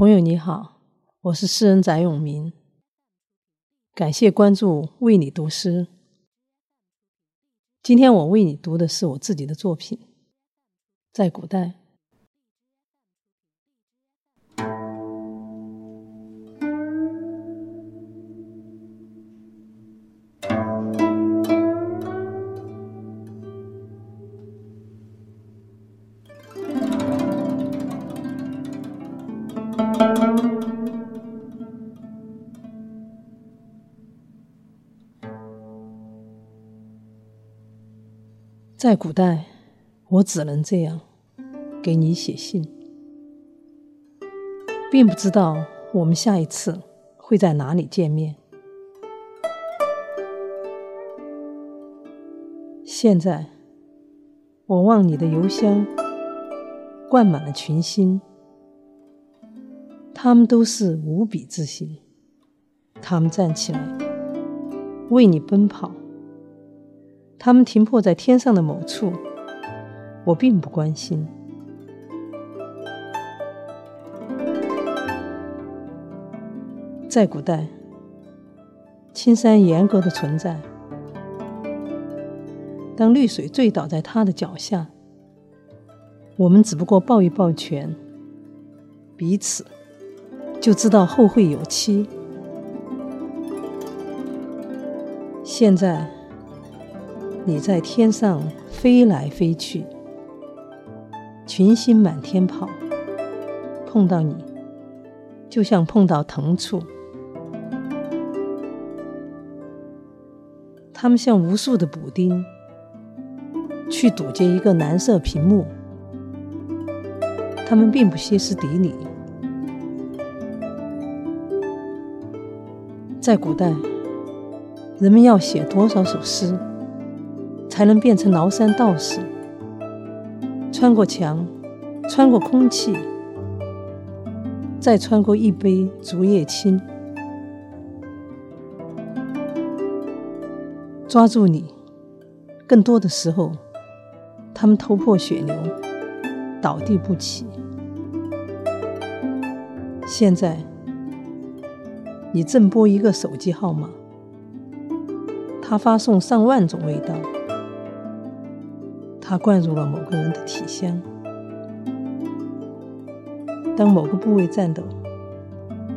朋友你好，我是诗人翟永明，感谢关注为你读诗。今天我为你读的是我自己的作品，在古代。在古代，我只能这样给你写信，并不知道我们下一次会在哪里见面。现在，我望你的邮箱灌满了群星，他们都是无比自信，他们站起来为你奔跑。他们停泊在天上的某处，我并不关心。在古代，青山严格的存在。当绿水醉倒在他的脚下，我们只不过抱一抱拳，彼此就知道后会有期。现在。你在天上飞来飞去，群星满天跑，碰到你，就像碰到藤簇。他们像无数的补丁，去堵截一个蓝色屏幕。他们并不歇斯底里。在古代，人们要写多少首诗？才能变成崂山道士，穿过墙，穿过空气，再穿过一杯竹叶青，抓住你。更多的时候，他们头破血流，倒地不起。现在，你正拨一个手机号码，他发送上万种味道。它灌入了某个人的体香。当某个部位颤抖，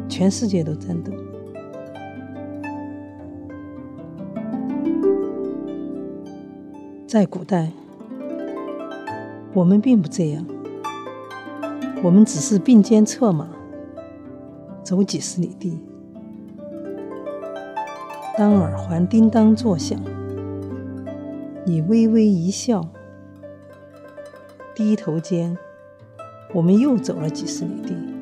全世界都颤抖。在古代，我们并不这样，我们只是并肩策马，走几十里地。当耳环叮当作响，你微微一笑。低头间，我们又走了几十里地。